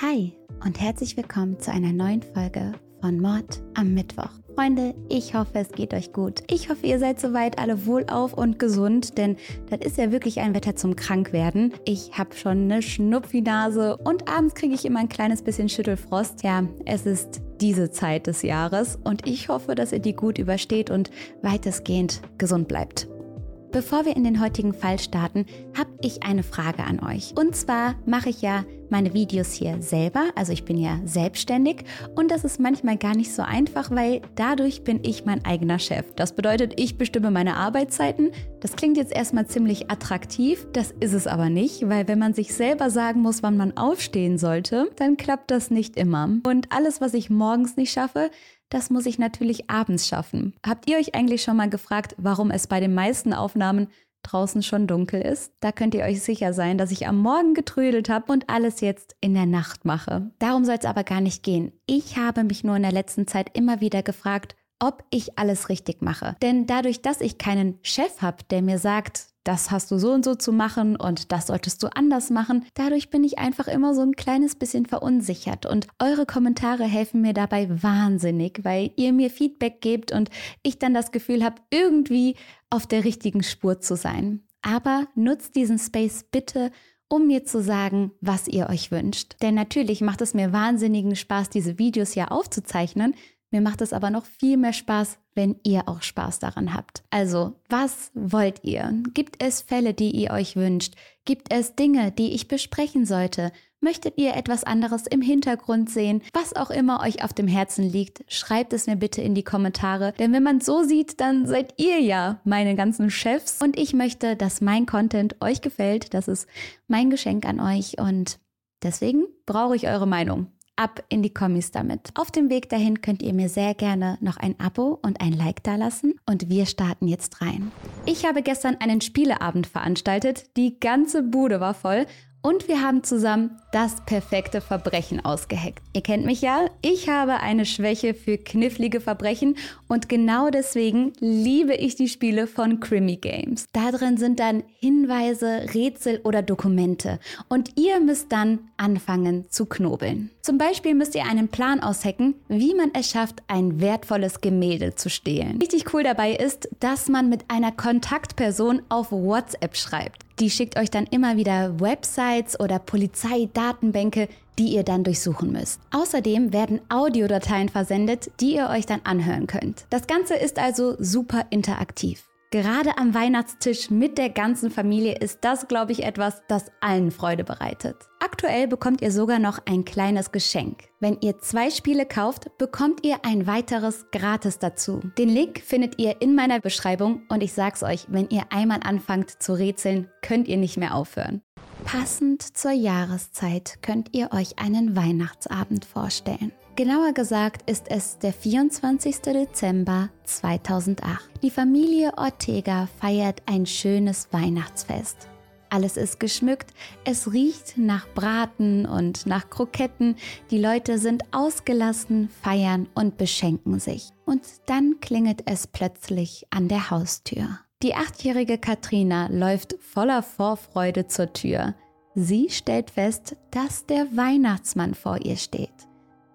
Hi und herzlich willkommen zu einer neuen Folge von Mord am Mittwoch. Freunde, ich hoffe, es geht euch gut. Ich hoffe, ihr seid soweit alle wohlauf und gesund, denn das ist ja wirklich ein Wetter zum Krankwerden. Ich habe schon eine Schnupfinase und abends kriege ich immer ein kleines bisschen Schüttelfrost. Ja, es ist diese Zeit des Jahres und ich hoffe, dass ihr die gut übersteht und weitestgehend gesund bleibt. Bevor wir in den heutigen Fall starten, habe ich eine Frage an euch. Und zwar mache ich ja meine Videos hier selber, also ich bin ja selbstständig und das ist manchmal gar nicht so einfach, weil dadurch bin ich mein eigener Chef. Das bedeutet, ich bestimme meine Arbeitszeiten. Das klingt jetzt erstmal ziemlich attraktiv, das ist es aber nicht, weil wenn man sich selber sagen muss, wann man aufstehen sollte, dann klappt das nicht immer. Und alles, was ich morgens nicht schaffe, das muss ich natürlich abends schaffen. Habt ihr euch eigentlich schon mal gefragt, warum es bei den meisten Aufnahmen draußen schon dunkel ist? Da könnt ihr euch sicher sein, dass ich am Morgen getrödelt habe und alles jetzt in der Nacht mache. Darum soll es aber gar nicht gehen. Ich habe mich nur in der letzten Zeit immer wieder gefragt, ob ich alles richtig mache. Denn dadurch, dass ich keinen Chef habe, der mir sagt, das hast du so und so zu machen und das solltest du anders machen. Dadurch bin ich einfach immer so ein kleines bisschen verunsichert und eure Kommentare helfen mir dabei wahnsinnig, weil ihr mir Feedback gebt und ich dann das Gefühl habe, irgendwie auf der richtigen Spur zu sein. Aber nutzt diesen Space bitte, um mir zu sagen, was ihr euch wünscht. Denn natürlich macht es mir wahnsinnigen Spaß, diese Videos ja aufzuzeichnen, mir macht es aber noch viel mehr Spaß, wenn ihr auch Spaß daran habt. Also, was wollt ihr? Gibt es Fälle, die ihr euch wünscht? Gibt es Dinge, die ich besprechen sollte? Möchtet ihr etwas anderes im Hintergrund sehen? Was auch immer euch auf dem Herzen liegt, schreibt es mir bitte in die Kommentare. Denn wenn man es so sieht, dann seid ihr ja meine ganzen Chefs. Und ich möchte, dass mein Content euch gefällt. Das ist mein Geschenk an euch. Und deswegen brauche ich eure Meinung ab in die Kommis damit. Auf dem Weg dahin könnt ihr mir sehr gerne noch ein Abo und ein Like dalassen und wir starten jetzt rein. Ich habe gestern einen Spieleabend veranstaltet, die ganze Bude war voll und wir haben zusammen das perfekte Verbrechen ausgeheckt. Ihr kennt mich ja, ich habe eine Schwäche für knifflige Verbrechen und genau deswegen liebe ich die Spiele von Crimmy Games. Da drin sind dann Hinweise, Rätsel oder Dokumente und ihr müsst dann anfangen zu knobeln. Zum Beispiel müsst ihr einen Plan aushacken, wie man es schafft, ein wertvolles Gemälde zu stehlen. Richtig cool dabei ist, dass man mit einer Kontaktperson auf WhatsApp schreibt. Die schickt euch dann immer wieder Websites oder Polizeidatenbänke, die ihr dann durchsuchen müsst. Außerdem werden Audiodateien versendet, die ihr euch dann anhören könnt. Das Ganze ist also super interaktiv. Gerade am Weihnachtstisch mit der ganzen Familie ist das, glaube ich, etwas, das allen Freude bereitet. Aktuell bekommt ihr sogar noch ein kleines Geschenk. Wenn ihr zwei Spiele kauft, bekommt ihr ein weiteres gratis dazu. Den Link findet ihr in meiner Beschreibung und ich sag's euch, wenn ihr einmal anfangt zu rätseln, könnt ihr nicht mehr aufhören. Passend zur Jahreszeit könnt ihr euch einen Weihnachtsabend vorstellen. Genauer gesagt ist es der 24. Dezember 2008. Die Familie Ortega feiert ein schönes Weihnachtsfest. Alles ist geschmückt, es riecht nach Braten und nach Kroketten, die Leute sind ausgelassen, feiern und beschenken sich. Und dann klingelt es plötzlich an der Haustür. Die achtjährige Katrina läuft voller Vorfreude zur Tür. Sie stellt fest, dass der Weihnachtsmann vor ihr steht.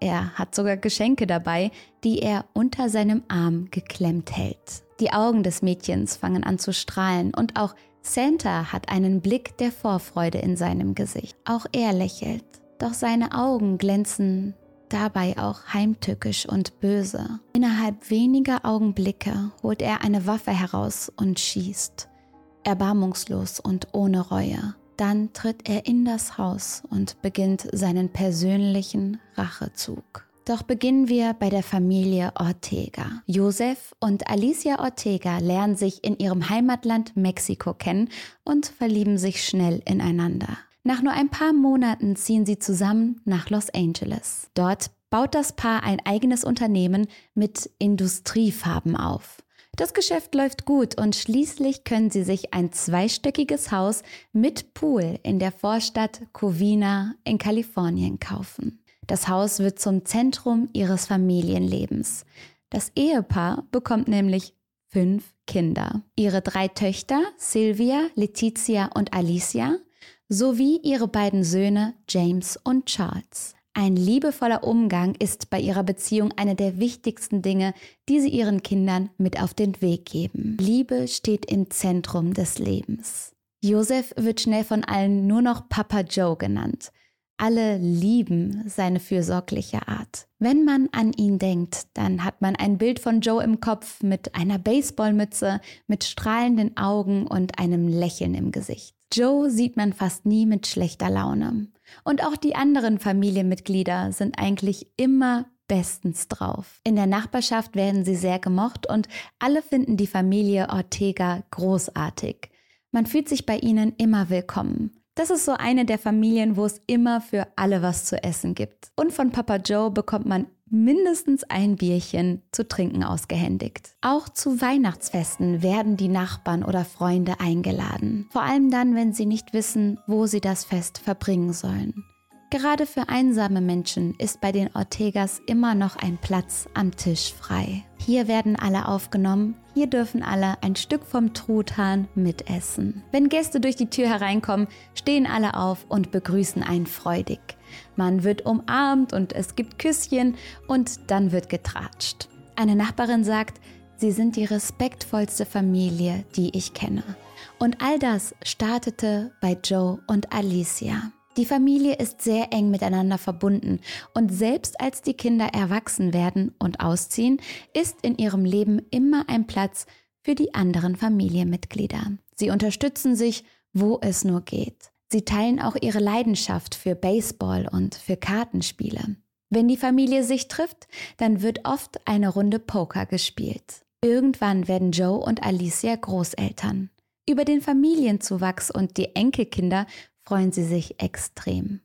Er hat sogar Geschenke dabei, die er unter seinem Arm geklemmt hält. Die Augen des Mädchens fangen an zu strahlen und auch Santa hat einen Blick der Vorfreude in seinem Gesicht. Auch er lächelt, doch seine Augen glänzen dabei auch heimtückisch und böse. Innerhalb weniger Augenblicke holt er eine Waffe heraus und schießt, erbarmungslos und ohne Reue. Dann tritt er in das Haus und beginnt seinen persönlichen Rachezug. Doch beginnen wir bei der Familie Ortega. Josef und Alicia Ortega lernen sich in ihrem Heimatland Mexiko kennen und verlieben sich schnell ineinander. Nach nur ein paar Monaten ziehen sie zusammen nach Los Angeles. Dort baut das Paar ein eigenes Unternehmen mit Industriefarben auf. Das Geschäft läuft gut und schließlich können sie sich ein zweistöckiges Haus mit Pool in der Vorstadt Covina in Kalifornien kaufen. Das Haus wird zum Zentrum ihres Familienlebens. Das Ehepaar bekommt nämlich fünf Kinder. Ihre drei Töchter, Sylvia, Letizia und Alicia, sowie ihre beiden Söhne James und Charles. Ein liebevoller Umgang ist bei ihrer Beziehung eine der wichtigsten Dinge, die sie ihren Kindern mit auf den Weg geben. Liebe steht im Zentrum des Lebens. Joseph wird schnell von allen nur noch Papa Joe genannt. Alle lieben seine fürsorgliche Art. Wenn man an ihn denkt, dann hat man ein Bild von Joe im Kopf mit einer Baseballmütze, mit strahlenden Augen und einem Lächeln im Gesicht. Joe sieht man fast nie mit schlechter Laune. Und auch die anderen Familienmitglieder sind eigentlich immer bestens drauf. In der Nachbarschaft werden sie sehr gemocht und alle finden die Familie Ortega großartig. Man fühlt sich bei ihnen immer willkommen. Das ist so eine der Familien, wo es immer für alle was zu essen gibt. Und von Papa Joe bekommt man mindestens ein Bierchen zu trinken ausgehändigt. Auch zu Weihnachtsfesten werden die Nachbarn oder Freunde eingeladen. Vor allem dann, wenn sie nicht wissen, wo sie das Fest verbringen sollen. Gerade für einsame Menschen ist bei den Ortegas immer noch ein Platz am Tisch frei. Hier werden alle aufgenommen, hier dürfen alle ein Stück vom Truthahn mitessen. Wenn Gäste durch die Tür hereinkommen, stehen alle auf und begrüßen einen freudig. Man wird umarmt und es gibt Küsschen und dann wird getratscht. Eine Nachbarin sagt, sie sind die respektvollste Familie, die ich kenne. Und all das startete bei Joe und Alicia. Die Familie ist sehr eng miteinander verbunden und selbst als die Kinder erwachsen werden und ausziehen, ist in ihrem Leben immer ein Platz für die anderen Familienmitglieder. Sie unterstützen sich, wo es nur geht. Sie teilen auch ihre Leidenschaft für Baseball und für Kartenspiele. Wenn die Familie sich trifft, dann wird oft eine Runde Poker gespielt. Irgendwann werden Joe und Alicia Großeltern. Über den Familienzuwachs und die Enkelkinder freuen sie sich extrem.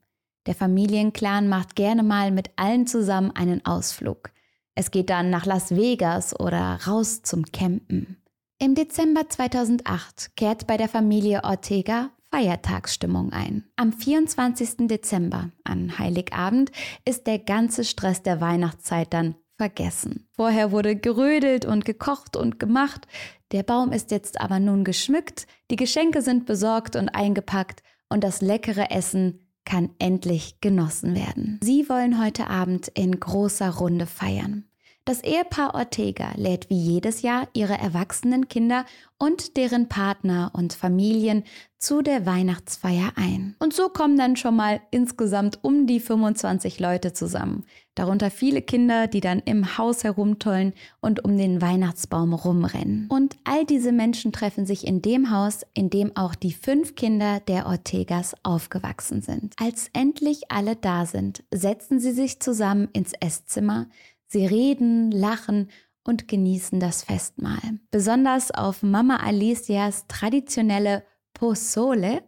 Der Familienclan macht gerne mal mit allen zusammen einen Ausflug. Es geht dann nach Las Vegas oder raus zum Campen. Im Dezember 2008 kehrt bei der Familie Ortega Feiertagsstimmung ein. Am 24. Dezember, an Heiligabend, ist der ganze Stress der Weihnachtszeit dann vergessen. Vorher wurde gerödelt und gekocht und gemacht. Der Baum ist jetzt aber nun geschmückt, die Geschenke sind besorgt und eingepackt und das leckere Essen kann endlich genossen werden. Sie wollen heute Abend in großer Runde feiern. Das Ehepaar Ortega lädt wie jedes Jahr ihre erwachsenen Kinder und deren Partner und Familien zu der Weihnachtsfeier ein. Und so kommen dann schon mal insgesamt um die 25 Leute zusammen. Darunter viele Kinder, die dann im Haus herumtollen und um den Weihnachtsbaum rumrennen. Und all diese Menschen treffen sich in dem Haus, in dem auch die fünf Kinder der Ortegas aufgewachsen sind. Als endlich alle da sind, setzen sie sich zusammen ins Esszimmer, Sie reden, lachen und genießen das Festmahl. Besonders auf Mama Alicias traditionelle Pozole,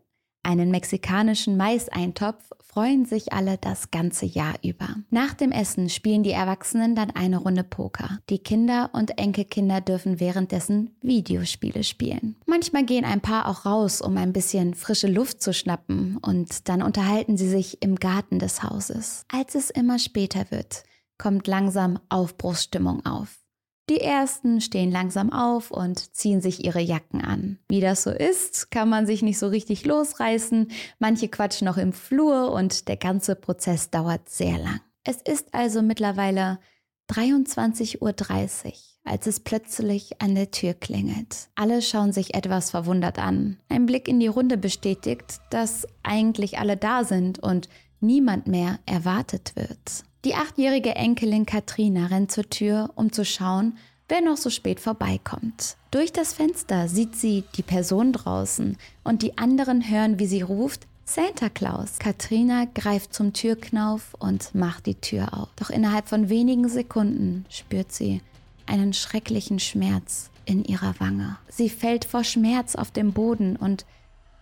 einen mexikanischen Maiseintopf, freuen sich alle das ganze Jahr über. Nach dem Essen spielen die Erwachsenen dann eine Runde Poker. Die Kinder und Enkelkinder dürfen währenddessen Videospiele spielen. Manchmal gehen ein paar auch raus, um ein bisschen frische Luft zu schnappen und dann unterhalten sie sich im Garten des Hauses. Als es immer später wird, kommt langsam Aufbruchsstimmung auf. Die ersten stehen langsam auf und ziehen sich ihre Jacken an. Wie das so ist, kann man sich nicht so richtig losreißen. Manche quatschen noch im Flur und der ganze Prozess dauert sehr lang. Es ist also mittlerweile 23.30 Uhr, als es plötzlich an der Tür klingelt. Alle schauen sich etwas verwundert an. Ein Blick in die Runde bestätigt, dass eigentlich alle da sind und niemand mehr erwartet wird. Die achtjährige Enkelin Katrina rennt zur Tür, um zu schauen, wer noch so spät vorbeikommt. Durch das Fenster sieht sie die Person draußen und die anderen hören, wie sie ruft, Santa Claus. Katrina greift zum Türknauf und macht die Tür auf. Doch innerhalb von wenigen Sekunden spürt sie einen schrecklichen Schmerz in ihrer Wange. Sie fällt vor Schmerz auf den Boden und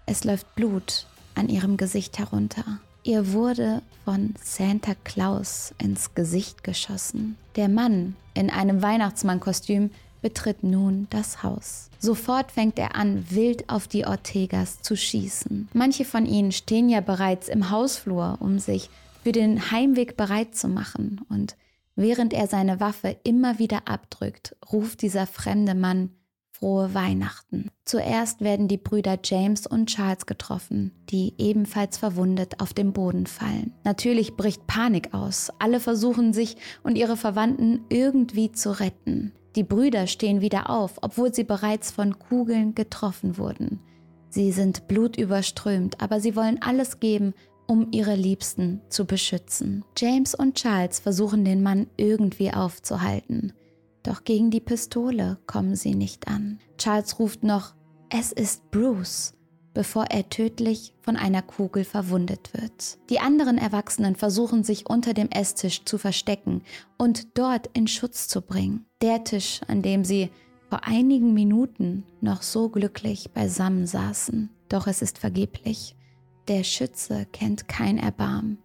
es läuft Blut an ihrem Gesicht herunter. Ihr wurde von Santa Claus ins Gesicht geschossen. Der Mann in einem Weihnachtsmannkostüm betritt nun das Haus. Sofort fängt er an, wild auf die Ortegas zu schießen. Manche von ihnen stehen ja bereits im Hausflur, um sich für den Heimweg bereit zu machen. Und während er seine Waffe immer wieder abdrückt, ruft dieser fremde Mann frohe Weihnachten. Zuerst werden die Brüder James und Charles getroffen, die ebenfalls verwundet auf dem Boden fallen. Natürlich bricht Panik aus. Alle versuchen sich und ihre Verwandten irgendwie zu retten. Die Brüder stehen wieder auf, obwohl sie bereits von Kugeln getroffen wurden. Sie sind blutüberströmt, aber sie wollen alles geben, um ihre Liebsten zu beschützen. James und Charles versuchen den Mann irgendwie aufzuhalten. Doch gegen die Pistole kommen sie nicht an. Charles ruft noch, es ist Bruce, bevor er tödlich von einer Kugel verwundet wird. Die anderen Erwachsenen versuchen sich unter dem Esstisch zu verstecken und dort in Schutz zu bringen. Der Tisch, an dem sie vor einigen Minuten noch so glücklich beisammen saßen. Doch es ist vergeblich. Der Schütze kennt kein Erbarmen.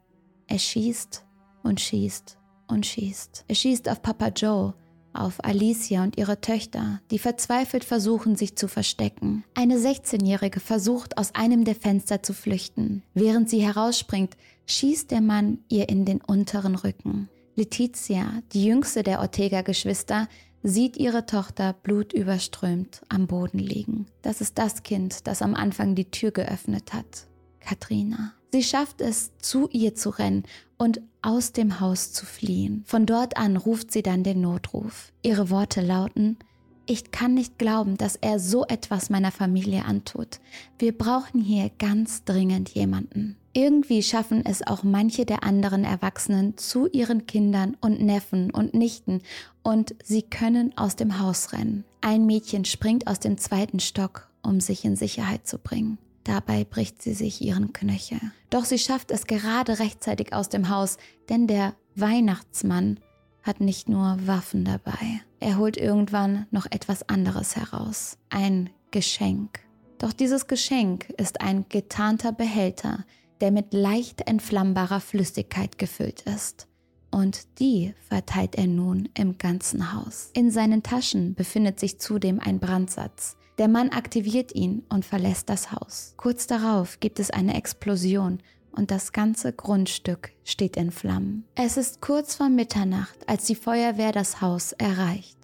Er schießt und schießt und schießt. Er schießt auf Papa Joe, auf Alicia und ihre Töchter, die verzweifelt versuchen, sich zu verstecken. Eine 16-Jährige versucht, aus einem der Fenster zu flüchten. Während sie herausspringt, schießt der Mann ihr in den unteren Rücken. Letizia, die jüngste der Ortega-Geschwister, sieht ihre Tochter blutüberströmt am Boden liegen. Das ist das Kind, das am Anfang die Tür geöffnet hat. Katrina. Sie schafft es, zu ihr zu rennen und aus dem Haus zu fliehen. Von dort an ruft sie dann den Notruf. Ihre Worte lauten, ich kann nicht glauben, dass er so etwas meiner Familie antut. Wir brauchen hier ganz dringend jemanden. Irgendwie schaffen es auch manche der anderen Erwachsenen zu ihren Kindern und Neffen und Nichten und sie können aus dem Haus rennen. Ein Mädchen springt aus dem zweiten Stock, um sich in Sicherheit zu bringen. Dabei bricht sie sich ihren Knöchel. Doch sie schafft es gerade rechtzeitig aus dem Haus, denn der Weihnachtsmann hat nicht nur Waffen dabei. Er holt irgendwann noch etwas anderes heraus. Ein Geschenk. Doch dieses Geschenk ist ein getarnter Behälter, der mit leicht entflammbarer Flüssigkeit gefüllt ist. Und die verteilt er nun im ganzen Haus. In seinen Taschen befindet sich zudem ein Brandsatz, der Mann aktiviert ihn und verlässt das Haus. Kurz darauf gibt es eine Explosion und das ganze Grundstück steht in Flammen. Es ist kurz vor Mitternacht, als die Feuerwehr das Haus erreicht.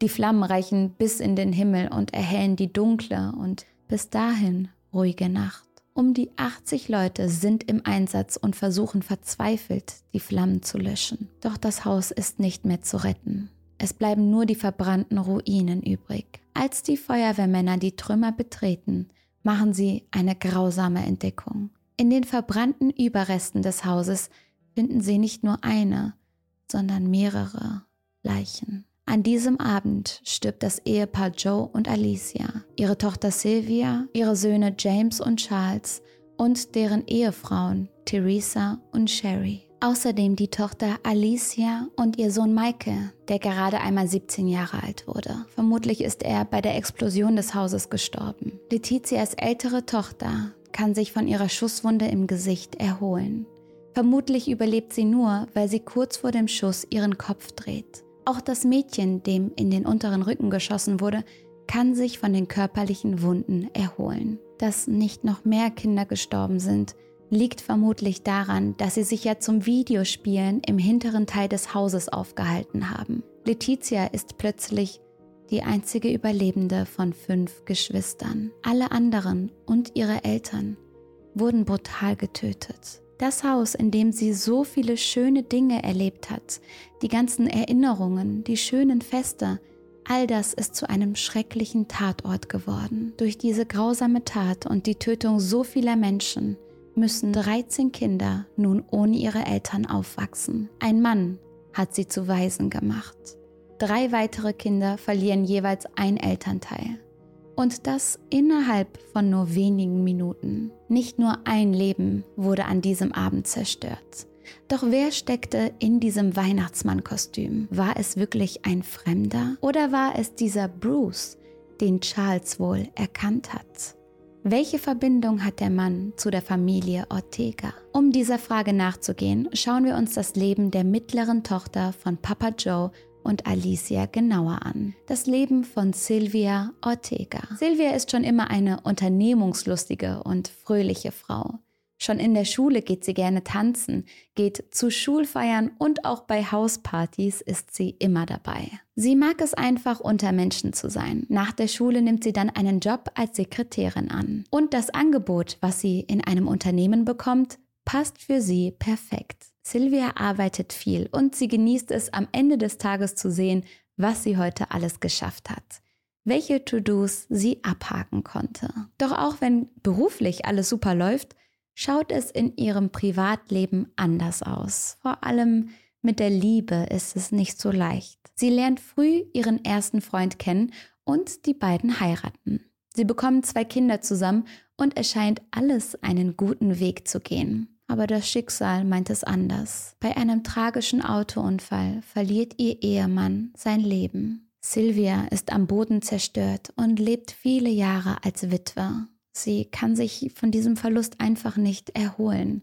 Die Flammen reichen bis in den Himmel und erhellen die dunkle und bis dahin ruhige Nacht. Um die 80 Leute sind im Einsatz und versuchen verzweifelt, die Flammen zu löschen. Doch das Haus ist nicht mehr zu retten. Es bleiben nur die verbrannten Ruinen übrig. Als die Feuerwehrmänner die Trümmer betreten, machen sie eine grausame Entdeckung. In den verbrannten Überresten des Hauses finden sie nicht nur eine, sondern mehrere Leichen. An diesem Abend stirbt das Ehepaar Joe und Alicia, ihre Tochter Sylvia, ihre Söhne James und Charles und deren Ehefrauen Theresa und Sherry. Außerdem die Tochter Alicia und ihr Sohn Maike, der gerade einmal 17 Jahre alt wurde. Vermutlich ist er bei der Explosion des Hauses gestorben. Letizias ältere Tochter kann sich von ihrer Schusswunde im Gesicht erholen. Vermutlich überlebt sie nur, weil sie kurz vor dem Schuss ihren Kopf dreht. Auch das Mädchen, dem in den unteren Rücken geschossen wurde, kann sich von den körperlichen Wunden erholen. Dass nicht noch mehr Kinder gestorben sind, liegt vermutlich daran, dass sie sich ja zum Videospielen im hinteren Teil des Hauses aufgehalten haben. Letizia ist plötzlich die einzige Überlebende von fünf Geschwistern. Alle anderen und ihre Eltern wurden brutal getötet. Das Haus, in dem sie so viele schöne Dinge erlebt hat, die ganzen Erinnerungen, die schönen Feste, all das ist zu einem schrecklichen Tatort geworden. Durch diese grausame Tat und die Tötung so vieler Menschen müssen 13 Kinder nun ohne ihre Eltern aufwachsen. Ein Mann hat sie zu Waisen gemacht. Drei weitere Kinder verlieren jeweils ein Elternteil. Und das innerhalb von nur wenigen Minuten. Nicht nur ein Leben wurde an diesem Abend zerstört. Doch wer steckte in diesem Weihnachtsmannkostüm? War es wirklich ein Fremder oder war es dieser Bruce, den Charles wohl erkannt hat? Welche Verbindung hat der Mann zu der Familie Ortega? Um dieser Frage nachzugehen, schauen wir uns das Leben der mittleren Tochter von Papa Joe und Alicia genauer an. Das Leben von Sylvia Ortega. Sylvia ist schon immer eine unternehmungslustige und fröhliche Frau. Schon in der Schule geht sie gerne tanzen, geht zu Schulfeiern und auch bei Hauspartys ist sie immer dabei. Sie mag es einfach, unter Menschen zu sein. Nach der Schule nimmt sie dann einen Job als Sekretärin an. Und das Angebot, was sie in einem Unternehmen bekommt, passt für sie perfekt. Sylvia arbeitet viel und sie genießt es am Ende des Tages zu sehen, was sie heute alles geschafft hat welche To-Dos sie abhaken konnte. Doch auch wenn beruflich alles super läuft, schaut es in ihrem Privatleben anders aus. Vor allem mit der Liebe ist es nicht so leicht. Sie lernt früh ihren ersten Freund kennen und die beiden heiraten. Sie bekommen zwei Kinder zusammen und es scheint alles einen guten Weg zu gehen. Aber das Schicksal meint es anders. Bei einem tragischen Autounfall verliert ihr Ehemann sein Leben. Sylvia ist am Boden zerstört und lebt viele Jahre als Witwe. Sie kann sich von diesem Verlust einfach nicht erholen.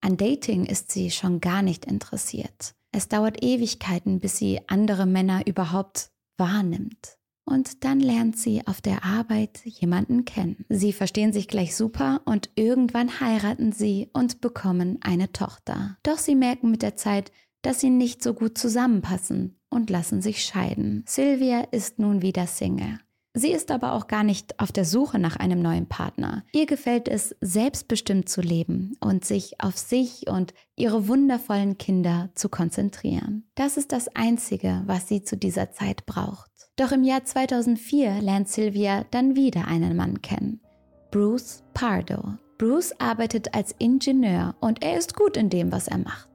An Dating ist sie schon gar nicht interessiert. Es dauert Ewigkeiten, bis sie andere Männer überhaupt wahrnimmt. Und dann lernt sie auf der Arbeit jemanden kennen. Sie verstehen sich gleich super und irgendwann heiraten sie und bekommen eine Tochter. Doch sie merken mit der Zeit, dass sie nicht so gut zusammenpassen und lassen sich scheiden. Sylvia ist nun wieder Single. Sie ist aber auch gar nicht auf der Suche nach einem neuen Partner. Ihr gefällt es, selbstbestimmt zu leben und sich auf sich und ihre wundervollen Kinder zu konzentrieren. Das ist das Einzige, was sie zu dieser Zeit braucht. Doch im Jahr 2004 lernt Sylvia dann wieder einen Mann kennen. Bruce Pardo. Bruce arbeitet als Ingenieur und er ist gut in dem, was er macht.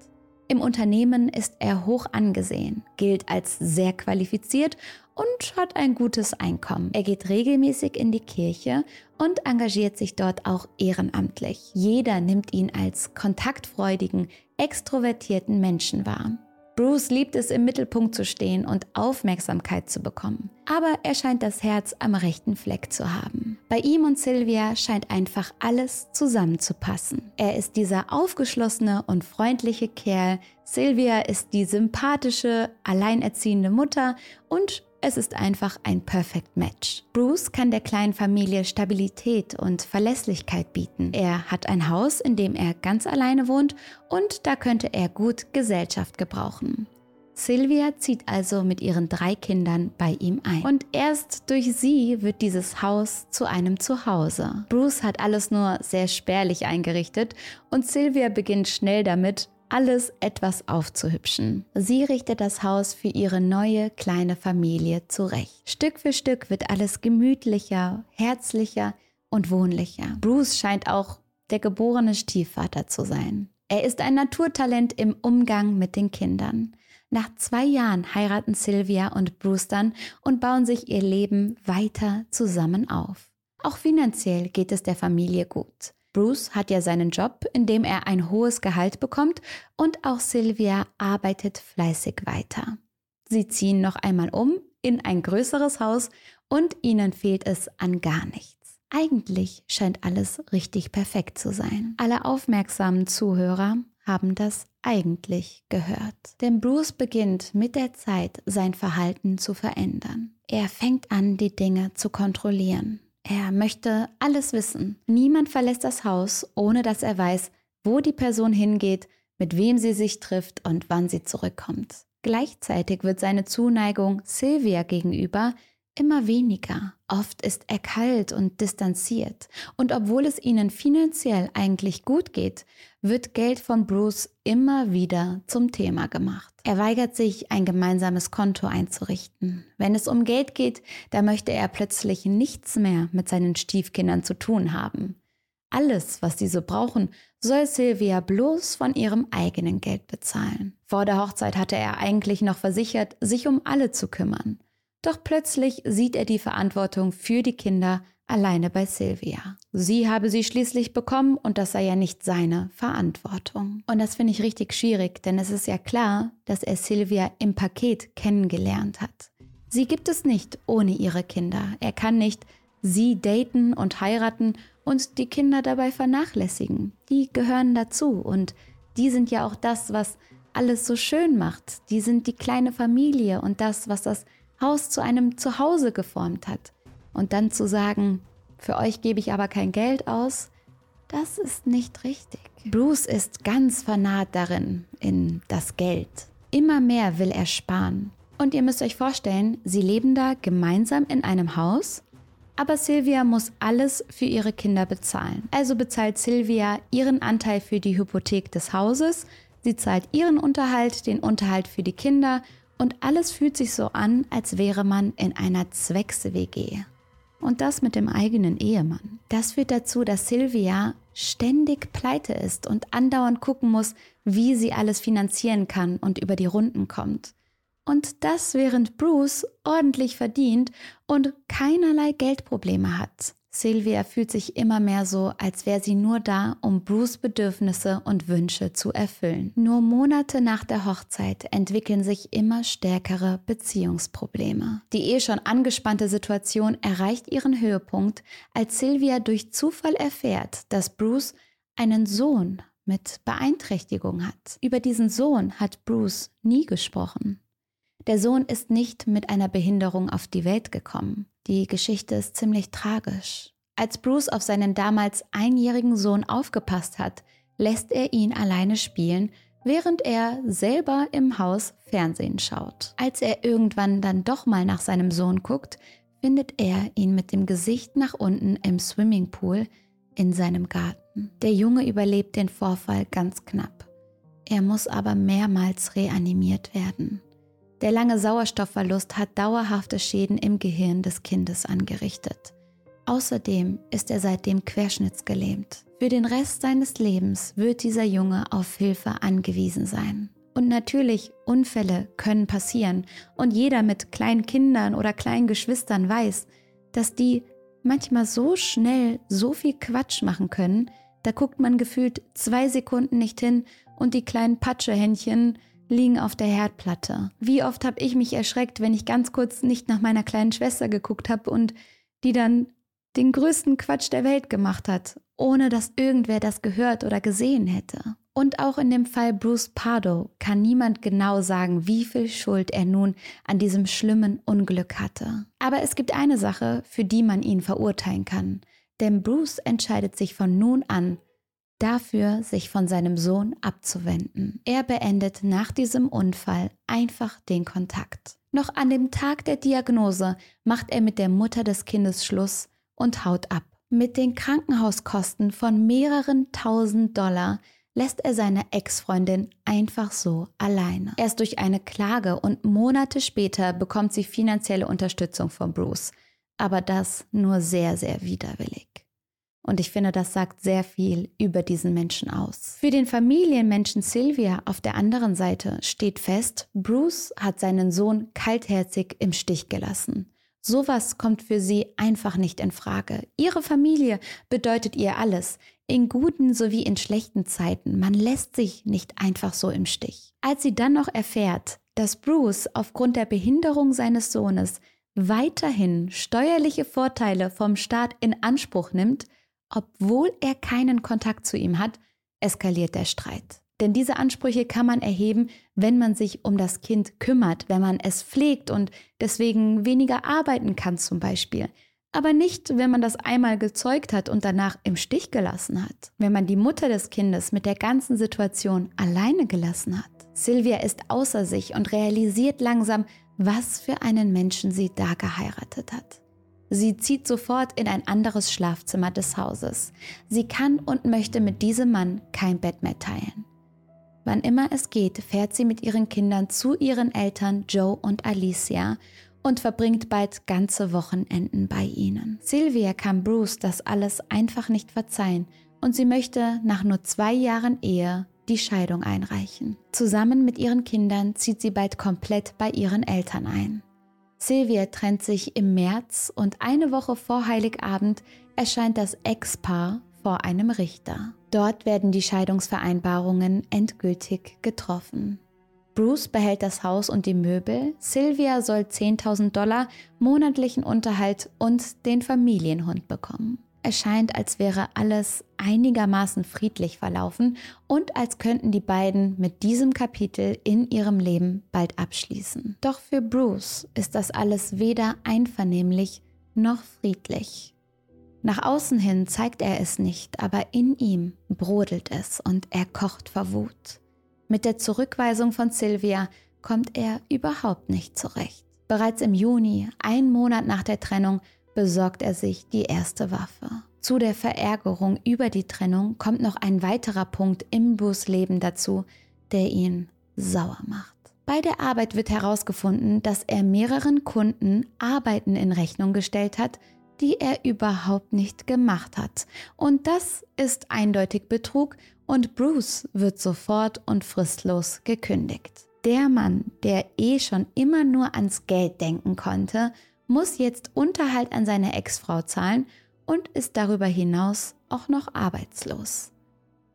Im Unternehmen ist er hoch angesehen, gilt als sehr qualifiziert und hat ein gutes Einkommen. Er geht regelmäßig in die Kirche und engagiert sich dort auch ehrenamtlich. Jeder nimmt ihn als kontaktfreudigen, extrovertierten Menschen wahr. Bruce liebt es, im Mittelpunkt zu stehen und Aufmerksamkeit zu bekommen. Aber er scheint das Herz am rechten Fleck zu haben. Bei ihm und Sylvia scheint einfach alles zusammenzupassen. Er ist dieser aufgeschlossene und freundliche Kerl. Sylvia ist die sympathische, alleinerziehende Mutter und es ist einfach ein Perfect Match. Bruce kann der kleinen Familie Stabilität und Verlässlichkeit bieten. Er hat ein Haus, in dem er ganz alleine wohnt und da könnte er gut Gesellschaft gebrauchen. Sylvia zieht also mit ihren drei Kindern bei ihm ein. Und erst durch sie wird dieses Haus zu einem Zuhause. Bruce hat alles nur sehr spärlich eingerichtet und Sylvia beginnt schnell damit, alles etwas aufzuhübschen. Sie richtet das Haus für ihre neue kleine Familie zurecht. Stück für Stück wird alles gemütlicher, herzlicher und wohnlicher. Bruce scheint auch der geborene Stiefvater zu sein. Er ist ein Naturtalent im Umgang mit den Kindern. Nach zwei Jahren heiraten Sylvia und Bruce dann und bauen sich ihr Leben weiter zusammen auf. Auch finanziell geht es der Familie gut. Bruce hat ja seinen Job, in dem er ein hohes Gehalt bekommt und auch Sylvia arbeitet fleißig weiter. Sie ziehen noch einmal um in ein größeres Haus und ihnen fehlt es an gar nichts. Eigentlich scheint alles richtig perfekt zu sein. Alle aufmerksamen Zuhörer haben das eigentlich gehört. Denn Bruce beginnt mit der Zeit sein Verhalten zu verändern. Er fängt an, die Dinge zu kontrollieren. Er möchte alles wissen. Niemand verlässt das Haus, ohne dass er weiß, wo die Person hingeht, mit wem sie sich trifft und wann sie zurückkommt. Gleichzeitig wird seine Zuneigung Sylvia gegenüber immer weniger. Oft ist er kalt und distanziert. Und obwohl es ihnen finanziell eigentlich gut geht, wird Geld von Bruce immer wieder zum Thema gemacht. Er weigert sich, ein gemeinsames Konto einzurichten. Wenn es um Geld geht, da möchte er plötzlich nichts mehr mit seinen Stiefkindern zu tun haben. Alles, was sie so brauchen, soll Sylvia bloß von ihrem eigenen Geld bezahlen. Vor der Hochzeit hatte er eigentlich noch versichert, sich um alle zu kümmern. Doch plötzlich sieht er die Verantwortung für die Kinder alleine bei Sylvia. Sie habe sie schließlich bekommen und das sei ja nicht seine Verantwortung. Und das finde ich richtig schwierig, denn es ist ja klar, dass er Sylvia im Paket kennengelernt hat. Sie gibt es nicht ohne ihre Kinder. Er kann nicht sie daten und heiraten und die Kinder dabei vernachlässigen. Die gehören dazu und die sind ja auch das, was alles so schön macht. Die sind die kleine Familie und das, was das Haus zu einem Zuhause geformt hat. Und dann zu sagen, für euch gebe ich aber kein Geld aus, das ist nicht richtig. Bruce ist ganz vernarrt darin, in das Geld. Immer mehr will er sparen. Und ihr müsst euch vorstellen, sie leben da gemeinsam in einem Haus, aber Sylvia muss alles für ihre Kinder bezahlen. Also bezahlt Sylvia ihren Anteil für die Hypothek des Hauses, sie zahlt ihren Unterhalt, den Unterhalt für die Kinder und alles fühlt sich so an, als wäre man in einer Zwecks-WG. Und das mit dem eigenen Ehemann. Das führt dazu, dass Sylvia ständig pleite ist und andauernd gucken muss, wie sie alles finanzieren kann und über die Runden kommt. Und das während Bruce ordentlich verdient und keinerlei Geldprobleme hat. Sylvia fühlt sich immer mehr so, als wäre sie nur da, um Bruce Bedürfnisse und Wünsche zu erfüllen. Nur Monate nach der Hochzeit entwickeln sich immer stärkere Beziehungsprobleme. Die eh schon angespannte Situation erreicht ihren Höhepunkt, als Sylvia durch Zufall erfährt, dass Bruce einen Sohn mit Beeinträchtigung hat. Über diesen Sohn hat Bruce nie gesprochen. Der Sohn ist nicht mit einer Behinderung auf die Welt gekommen. Die Geschichte ist ziemlich tragisch. Als Bruce auf seinen damals einjährigen Sohn aufgepasst hat, lässt er ihn alleine spielen, während er selber im Haus Fernsehen schaut. Als er irgendwann dann doch mal nach seinem Sohn guckt, findet er ihn mit dem Gesicht nach unten im Swimmingpool in seinem Garten. Der Junge überlebt den Vorfall ganz knapp. Er muss aber mehrmals reanimiert werden. Der lange Sauerstoffverlust hat dauerhafte Schäden im Gehirn des Kindes angerichtet. Außerdem ist er seitdem querschnittsgelähmt. Für den Rest seines Lebens wird dieser Junge auf Hilfe angewiesen sein. Und natürlich, Unfälle können passieren und jeder mit kleinen Kindern oder kleinen Geschwistern weiß, dass die manchmal so schnell so viel Quatsch machen können, da guckt man gefühlt zwei Sekunden nicht hin und die kleinen Patschehändchen liegen auf der Herdplatte. Wie oft habe ich mich erschreckt, wenn ich ganz kurz nicht nach meiner kleinen Schwester geguckt habe und die dann den größten Quatsch der Welt gemacht hat, ohne dass irgendwer das gehört oder gesehen hätte. Und auch in dem Fall Bruce Pardo kann niemand genau sagen, wie viel Schuld er nun an diesem schlimmen Unglück hatte. Aber es gibt eine Sache, für die man ihn verurteilen kann. Denn Bruce entscheidet sich von nun an dafür, sich von seinem Sohn abzuwenden. Er beendet nach diesem Unfall einfach den Kontakt. Noch an dem Tag der Diagnose macht er mit der Mutter des Kindes Schluss und haut ab. Mit den Krankenhauskosten von mehreren tausend Dollar lässt er seine Ex-Freundin einfach so alleine. Erst durch eine Klage und Monate später bekommt sie finanzielle Unterstützung von Bruce. Aber das nur sehr, sehr widerwillig. Und ich finde, das sagt sehr viel über diesen Menschen aus. Für den Familienmenschen Sylvia auf der anderen Seite steht fest, Bruce hat seinen Sohn kaltherzig im Stich gelassen. Sowas kommt für sie einfach nicht in Frage. Ihre Familie bedeutet ihr alles, in guten sowie in schlechten Zeiten. Man lässt sich nicht einfach so im Stich. Als sie dann noch erfährt, dass Bruce aufgrund der Behinderung seines Sohnes weiterhin steuerliche Vorteile vom Staat in Anspruch nimmt, obwohl er keinen Kontakt zu ihm hat, eskaliert der Streit. Denn diese Ansprüche kann man erheben, wenn man sich um das Kind kümmert, wenn man es pflegt und deswegen weniger arbeiten kann zum Beispiel. Aber nicht, wenn man das einmal gezeugt hat und danach im Stich gelassen hat. Wenn man die Mutter des Kindes mit der ganzen Situation alleine gelassen hat. Sylvia ist außer sich und realisiert langsam, was für einen Menschen sie da geheiratet hat. Sie zieht sofort in ein anderes Schlafzimmer des Hauses. Sie kann und möchte mit diesem Mann kein Bett mehr teilen. Wann immer es geht, fährt sie mit ihren Kindern zu ihren Eltern Joe und Alicia und verbringt bald ganze Wochenenden bei ihnen. Sylvia kann Bruce das alles einfach nicht verzeihen und sie möchte nach nur zwei Jahren Ehe die Scheidung einreichen. Zusammen mit ihren Kindern zieht sie bald komplett bei ihren Eltern ein. Sylvia trennt sich im März und eine Woche vor Heiligabend erscheint das Ex-Paar vor einem Richter. Dort werden die Scheidungsvereinbarungen endgültig getroffen. Bruce behält das Haus und die Möbel, Sylvia soll 10.000 Dollar monatlichen Unterhalt und den Familienhund bekommen. Es scheint, als wäre alles einigermaßen friedlich verlaufen und als könnten die beiden mit diesem Kapitel in ihrem Leben bald abschließen. Doch für Bruce ist das alles weder einvernehmlich noch friedlich. Nach außen hin zeigt er es nicht, aber in ihm brodelt es und er kocht vor Wut. Mit der Zurückweisung von Sylvia kommt er überhaupt nicht zurecht. Bereits im Juni, einen Monat nach der Trennung, besorgt er sich die erste Waffe. Zu der Verärgerung über die Trennung kommt noch ein weiterer Punkt im Bruce Leben dazu, der ihn sauer macht. Bei der Arbeit wird herausgefunden, dass er mehreren Kunden Arbeiten in Rechnung gestellt hat, die er überhaupt nicht gemacht hat. Und das ist eindeutig Betrug und Bruce wird sofort und fristlos gekündigt. Der Mann, der eh schon immer nur ans Geld denken konnte, muss jetzt Unterhalt an seine Ex-Frau zahlen und ist darüber hinaus auch noch arbeitslos.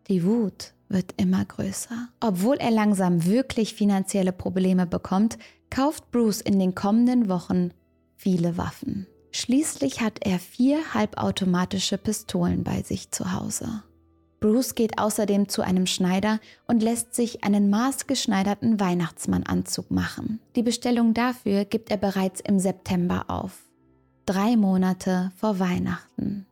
Die Wut wird immer größer. Obwohl er langsam wirklich finanzielle Probleme bekommt, kauft Bruce in den kommenden Wochen viele Waffen. Schließlich hat er vier halbautomatische Pistolen bei sich zu Hause. Bruce geht außerdem zu einem Schneider und lässt sich einen maßgeschneiderten Weihnachtsmannanzug machen. Die Bestellung dafür gibt er bereits im September auf. Drei Monate vor Weihnachten.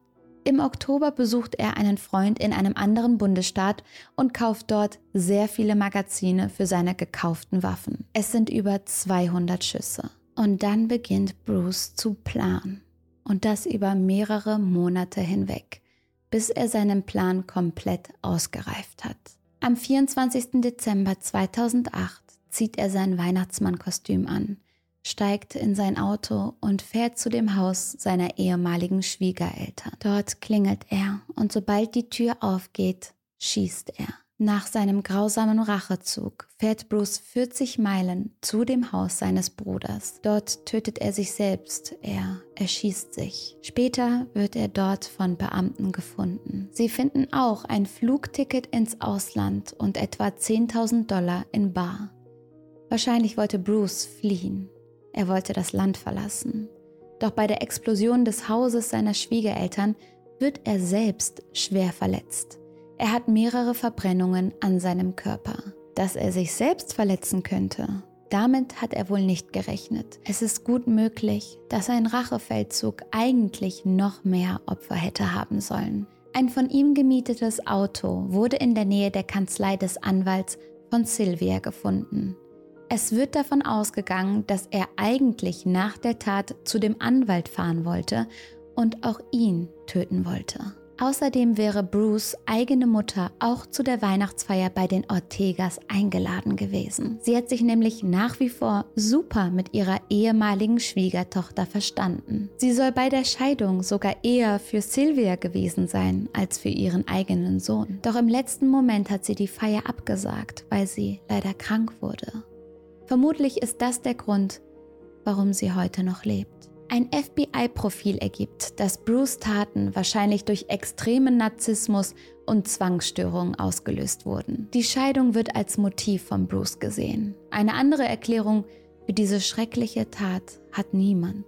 Im Oktober besucht er einen Freund in einem anderen Bundesstaat und kauft dort sehr viele Magazine für seine gekauften Waffen. Es sind über 200 Schüsse. Und dann beginnt Bruce zu planen. Und das über mehrere Monate hinweg, bis er seinen Plan komplett ausgereift hat. Am 24. Dezember 2008 zieht er sein Weihnachtsmannkostüm an steigt in sein Auto und fährt zu dem Haus seiner ehemaligen Schwiegereltern. Dort klingelt er und sobald die Tür aufgeht, schießt er. Nach seinem grausamen Rachezug fährt Bruce 40 Meilen zu dem Haus seines Bruders. Dort tötet er sich selbst, er erschießt sich. Später wird er dort von Beamten gefunden. Sie finden auch ein Flugticket ins Ausland und etwa 10.000 Dollar in Bar. Wahrscheinlich wollte Bruce fliehen. Er wollte das Land verlassen. Doch bei der Explosion des Hauses seiner Schwiegereltern wird er selbst schwer verletzt. Er hat mehrere Verbrennungen an seinem Körper. Dass er sich selbst verletzen könnte, damit hat er wohl nicht gerechnet. Es ist gut möglich, dass ein Rachefeldzug eigentlich noch mehr Opfer hätte haben sollen. Ein von ihm gemietetes Auto wurde in der Nähe der Kanzlei des Anwalts von Sylvia gefunden. Es wird davon ausgegangen, dass er eigentlich nach der Tat zu dem Anwalt fahren wollte und auch ihn töten wollte. Außerdem wäre Bruce eigene Mutter auch zu der Weihnachtsfeier bei den Ortegas eingeladen gewesen. Sie hat sich nämlich nach wie vor super mit ihrer ehemaligen Schwiegertochter verstanden. Sie soll bei der Scheidung sogar eher für Sylvia gewesen sein als für ihren eigenen Sohn. Doch im letzten Moment hat sie die Feier abgesagt, weil sie leider krank wurde. Vermutlich ist das der Grund, warum sie heute noch lebt. Ein FBI-Profil ergibt, dass Bruce Taten wahrscheinlich durch extremen Narzissmus und Zwangsstörungen ausgelöst wurden. Die Scheidung wird als Motiv von Bruce gesehen. Eine andere Erklärung für diese schreckliche Tat hat niemand.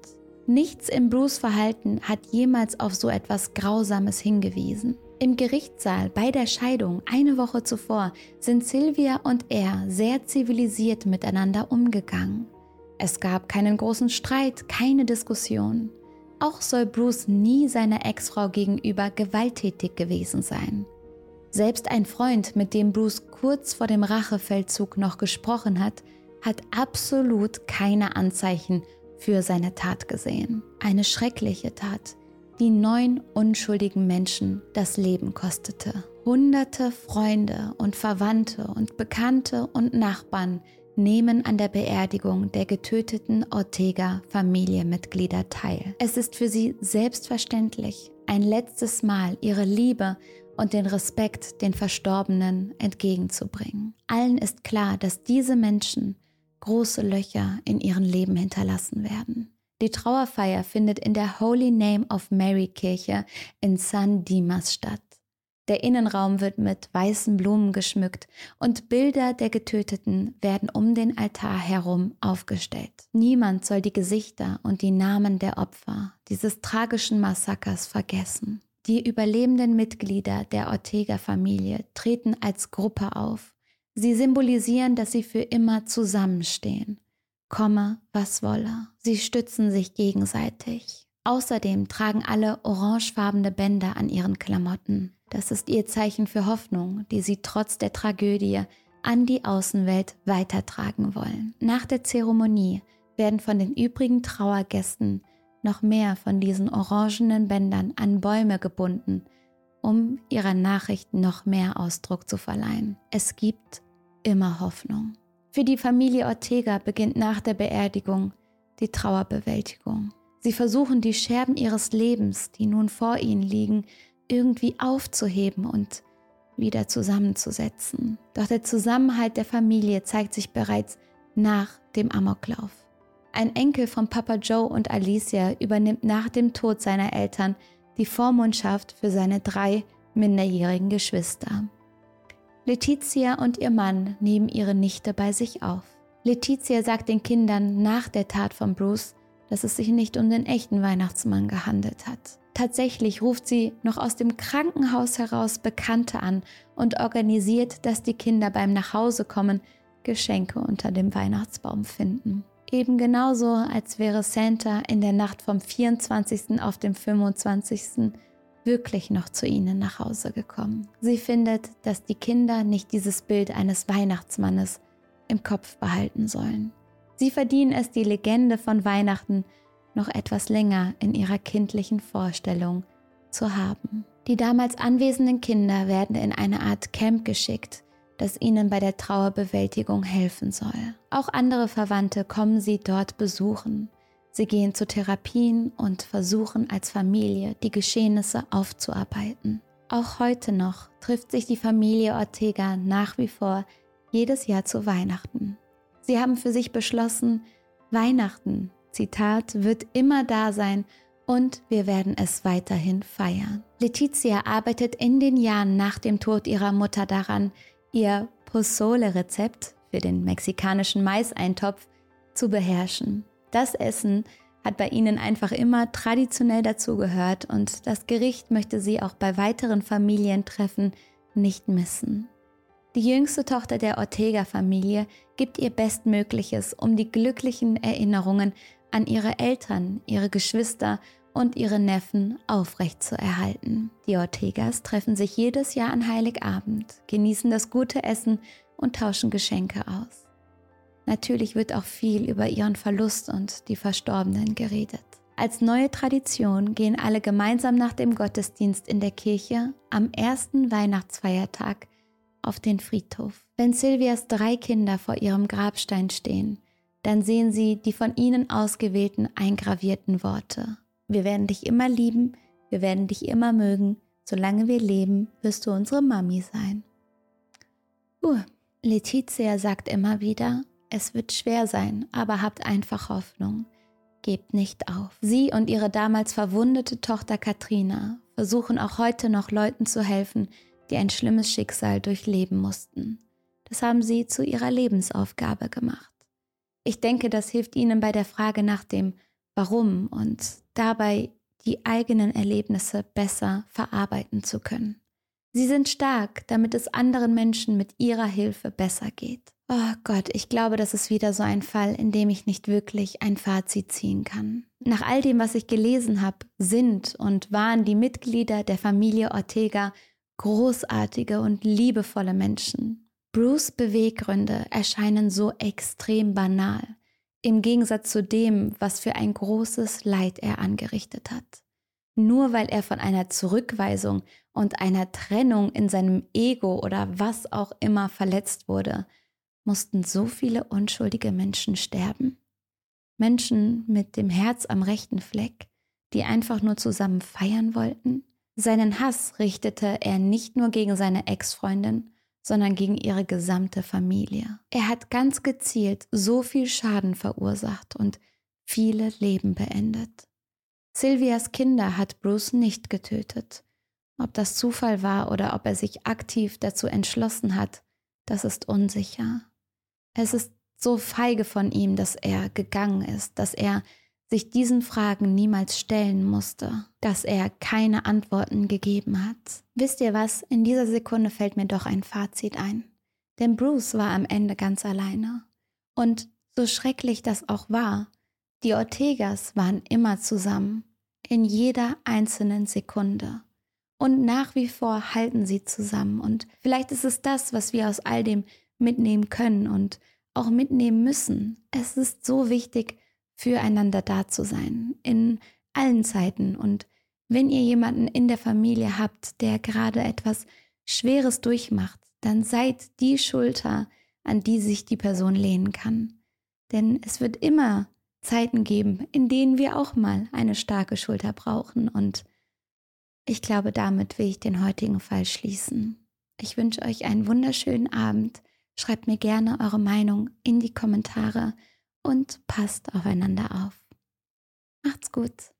Nichts im Bruce Verhalten hat jemals auf so etwas Grausames hingewiesen. Im Gerichtssaal bei der Scheidung eine Woche zuvor sind Sylvia und er sehr zivilisiert miteinander umgegangen. Es gab keinen großen Streit, keine Diskussion. Auch soll Bruce nie seiner Ex-Frau gegenüber gewalttätig gewesen sein. Selbst ein Freund, mit dem Bruce kurz vor dem Rachefeldzug noch gesprochen hat, hat absolut keine Anzeichen für seine Tat gesehen. Eine schreckliche Tat, die neun unschuldigen Menschen das Leben kostete. Hunderte Freunde und Verwandte und Bekannte und Nachbarn nehmen an der Beerdigung der getöteten Ortega-Familienmitglieder teil. Es ist für sie selbstverständlich, ein letztes Mal ihre Liebe und den Respekt den Verstorbenen entgegenzubringen. Allen ist klar, dass diese Menschen große Löcher in ihrem Leben hinterlassen werden. Die Trauerfeier findet in der Holy Name of Mary Kirche in San Dimas statt. Der Innenraum wird mit weißen Blumen geschmückt und Bilder der Getöteten werden um den Altar herum aufgestellt. Niemand soll die Gesichter und die Namen der Opfer dieses tragischen Massakers vergessen. Die überlebenden Mitglieder der Ortega-Familie treten als Gruppe auf. Sie symbolisieren, dass sie für immer zusammenstehen komme, was wolle. Sie stützen sich gegenseitig. Außerdem tragen alle orangefarbene Bänder an ihren Klamotten. Das ist ihr Zeichen für Hoffnung, die sie trotz der Tragödie an die Außenwelt weitertragen wollen. Nach der Zeremonie werden von den übrigen Trauergästen noch mehr von diesen orangenen Bändern an Bäume gebunden, um ihrer Nachricht noch mehr Ausdruck zu verleihen. Es gibt immer Hoffnung. Für die Familie Ortega beginnt nach der Beerdigung die Trauerbewältigung. Sie versuchen die Scherben ihres Lebens, die nun vor ihnen liegen, irgendwie aufzuheben und wieder zusammenzusetzen. Doch der Zusammenhalt der Familie zeigt sich bereits nach dem Amoklauf. Ein Enkel von Papa Joe und Alicia übernimmt nach dem Tod seiner Eltern die Vormundschaft für seine drei minderjährigen Geschwister. Letizia und ihr Mann nehmen ihre Nichte bei sich auf. Letizia sagt den Kindern nach der Tat von Bruce, dass es sich nicht um den echten Weihnachtsmann gehandelt hat. Tatsächlich ruft sie noch aus dem Krankenhaus heraus Bekannte an und organisiert, dass die Kinder beim Nachhausekommen Geschenke unter dem Weihnachtsbaum finden. Eben genauso, als wäre Santa in der Nacht vom 24. auf dem 25. wirklich noch zu ihnen nach Hause gekommen. Sie findet, dass die Kinder nicht dieses Bild eines Weihnachtsmannes im Kopf behalten sollen. Sie verdienen es, die Legende von Weihnachten noch etwas länger in ihrer kindlichen Vorstellung zu haben. Die damals anwesenden Kinder werden in eine Art Camp geschickt, das ihnen bei der Trauerbewältigung helfen soll. Auch andere Verwandte kommen sie dort besuchen. Sie gehen zu Therapien und versuchen als Familie die Geschehnisse aufzuarbeiten. Auch heute noch trifft sich die Familie Ortega nach wie vor jedes Jahr zu Weihnachten. Sie haben für sich beschlossen, Weihnachten Zitat, wird immer da sein und wir werden es weiterhin feiern. Letizia arbeitet in den Jahren nach dem Tod ihrer Mutter daran, ihr Pozole-Rezept für den mexikanischen Maiseintopf zu beherrschen. Das Essen hat bei ihnen einfach immer traditionell dazugehört und das Gericht möchte sie auch bei weiteren Familientreffen nicht missen. Die jüngste Tochter der Ortega-Familie gibt ihr Bestmögliches, um die glücklichen Erinnerungen an ihre Eltern, ihre Geschwister und ihre Neffen aufrechtzuerhalten. Die Ortegas treffen sich jedes Jahr an Heiligabend, genießen das gute Essen und tauschen Geschenke aus. Natürlich wird auch viel über ihren Verlust und die Verstorbenen geredet. Als neue Tradition gehen alle gemeinsam nach dem Gottesdienst in der Kirche am ersten Weihnachtsfeiertag auf den Friedhof. Wenn Silvias drei Kinder vor ihrem Grabstein stehen, dann sehen Sie die von Ihnen ausgewählten eingravierten Worte. Wir werden dich immer lieben, wir werden dich immer mögen, solange wir leben, wirst du unsere Mami sein. Uh, Letizia sagt immer wieder, es wird schwer sein, aber habt einfach Hoffnung. Gebt nicht auf. Sie und ihre damals verwundete Tochter Katrina versuchen auch heute noch Leuten zu helfen, die ein schlimmes Schicksal durchleben mussten. Das haben sie zu ihrer Lebensaufgabe gemacht. Ich denke, das hilft Ihnen bei der Frage nach dem Warum und dabei die eigenen Erlebnisse besser verarbeiten zu können. Sie sind stark, damit es anderen Menschen mit ihrer Hilfe besser geht. Oh Gott, ich glaube, das ist wieder so ein Fall, in dem ich nicht wirklich ein Fazit ziehen kann. Nach all dem, was ich gelesen habe, sind und waren die Mitglieder der Familie Ortega großartige und liebevolle Menschen. Bruce Beweggründe erscheinen so extrem banal, im Gegensatz zu dem, was für ein großes Leid er angerichtet hat. Nur weil er von einer Zurückweisung und einer Trennung in seinem Ego oder was auch immer verletzt wurde, mussten so viele unschuldige Menschen sterben. Menschen mit dem Herz am rechten Fleck, die einfach nur zusammen feiern wollten. Seinen Hass richtete er nicht nur gegen seine Ex-Freundin, sondern gegen ihre gesamte Familie. Er hat ganz gezielt so viel Schaden verursacht und viele Leben beendet. Sylvias Kinder hat Bruce nicht getötet. Ob das Zufall war oder ob er sich aktiv dazu entschlossen hat, das ist unsicher. Es ist so feige von ihm, dass er gegangen ist, dass er sich diesen Fragen niemals stellen musste, dass er keine Antworten gegeben hat. Wisst ihr was, in dieser Sekunde fällt mir doch ein Fazit ein. Denn Bruce war am Ende ganz alleine. Und so schrecklich das auch war, die Ortegas waren immer zusammen, in jeder einzelnen Sekunde. Und nach wie vor halten sie zusammen. Und vielleicht ist es das, was wir aus all dem mitnehmen können und auch mitnehmen müssen. Es ist so wichtig, füreinander da zu sein, in allen Zeiten. Und wenn ihr jemanden in der Familie habt, der gerade etwas Schweres durchmacht, dann seid die Schulter, an die sich die Person lehnen kann. Denn es wird immer Zeiten geben, in denen wir auch mal eine starke Schulter brauchen. Und ich glaube, damit will ich den heutigen Fall schließen. Ich wünsche euch einen wunderschönen Abend. Schreibt mir gerne eure Meinung in die Kommentare und passt aufeinander auf. Macht's gut.